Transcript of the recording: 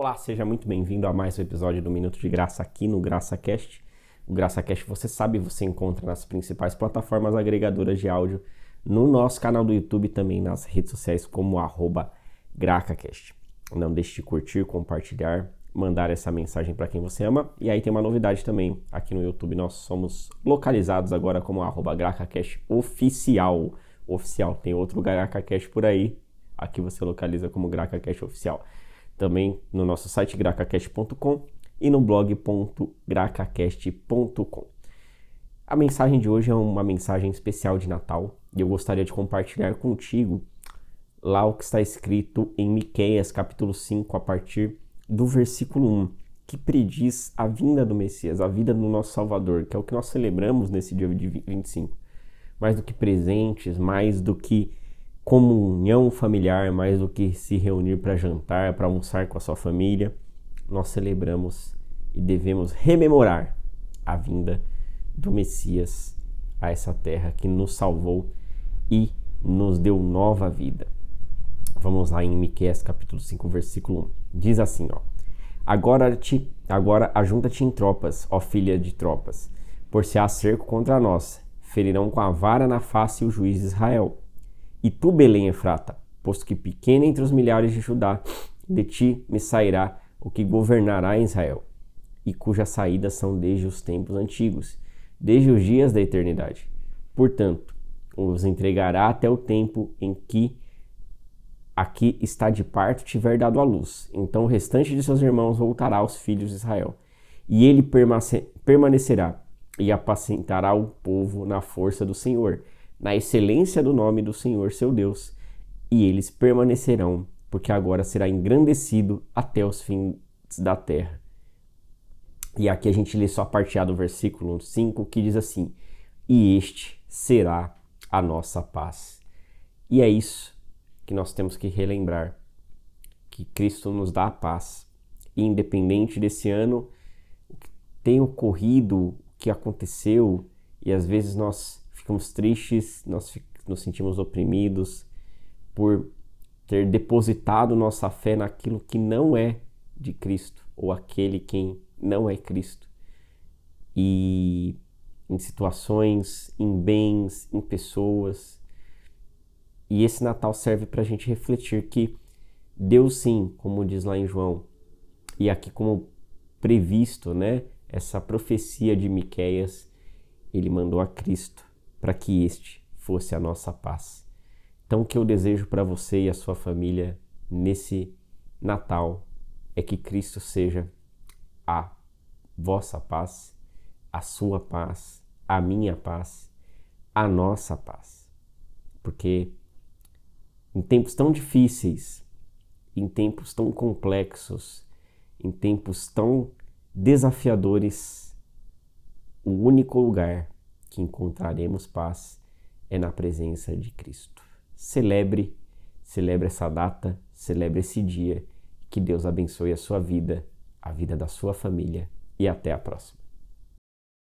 Olá, seja muito bem-vindo a mais um episódio do Minuto de Graça aqui no GraçaCast. O GraçaCast, você sabe, você encontra nas principais plataformas agregadoras de áudio, no nosso canal do YouTube também nas redes sociais como GracaCast. Não deixe de curtir, compartilhar, mandar essa mensagem para quem você ama. E aí tem uma novidade também, aqui no YouTube nós somos localizados agora como GracaCast oficial. Oficial, tem outro GracaCast por aí, aqui você localiza como GracaCast oficial também no nosso site gracacast.com e no blog.gracacast.com. A mensagem de hoje é uma mensagem especial de Natal e eu gostaria de compartilhar contigo lá o que está escrito em Miqueias capítulo 5 a partir do versículo 1, que prediz a vinda do Messias, a vida do nosso Salvador, que é o que nós celebramos nesse dia de 25. Mais do que presentes, mais do que comunhão familiar, mais do que se reunir para jantar, para almoçar com a sua família, nós celebramos e devemos rememorar a vinda do Messias a essa terra que nos salvou e nos deu nova vida. Vamos lá em Miqueias capítulo 5, versículo 1. Diz assim, ó: Agora te agora ajunta-te em tropas, ó filha de tropas, por se há cerco contra nós, ferirão com a vara na face o juiz de Israel e tu, Belém Efrata, posto que pequena entre os milhares de Judá, de ti me sairá o que governará Israel, e cujas saídas são desde os tempos antigos, desde os dias da eternidade. Portanto, os entregará até o tempo em que aqui está de parto tiver dado a luz. Então o restante de seus irmãos voltará aos filhos de Israel, e ele permanecerá e apacentará o povo na força do Senhor na excelência do nome do Senhor seu Deus, e eles permanecerão, porque agora será engrandecido até os fins da terra. E aqui a gente lê só a parte A do versículo 5 que diz assim: E este será a nossa paz. E é isso que nós temos que relembrar: que Cristo nos dá a paz. E independente desse ano, o que tem ocorrido, o que aconteceu, e às vezes nós ficamos tristes, nós nos sentimos oprimidos por ter depositado nossa fé naquilo que não é de Cristo ou aquele quem não é Cristo. E em situações, em bens, em pessoas. E esse Natal serve para a gente refletir que Deus sim, como diz lá em João, e aqui como previsto, né, essa profecia de Miqueias, ele mandou a Cristo para que este fosse a nossa paz. Então, o que eu desejo para você e a sua família nesse Natal é que Cristo seja a vossa paz, a sua paz, a minha paz, a nossa paz. Porque em tempos tão difíceis, em tempos tão complexos, em tempos tão desafiadores, o único lugar que encontraremos paz é na presença de Cristo. Celebre, celebre essa data, celebre esse dia. Que Deus abençoe a sua vida, a vida da sua família e até a próxima.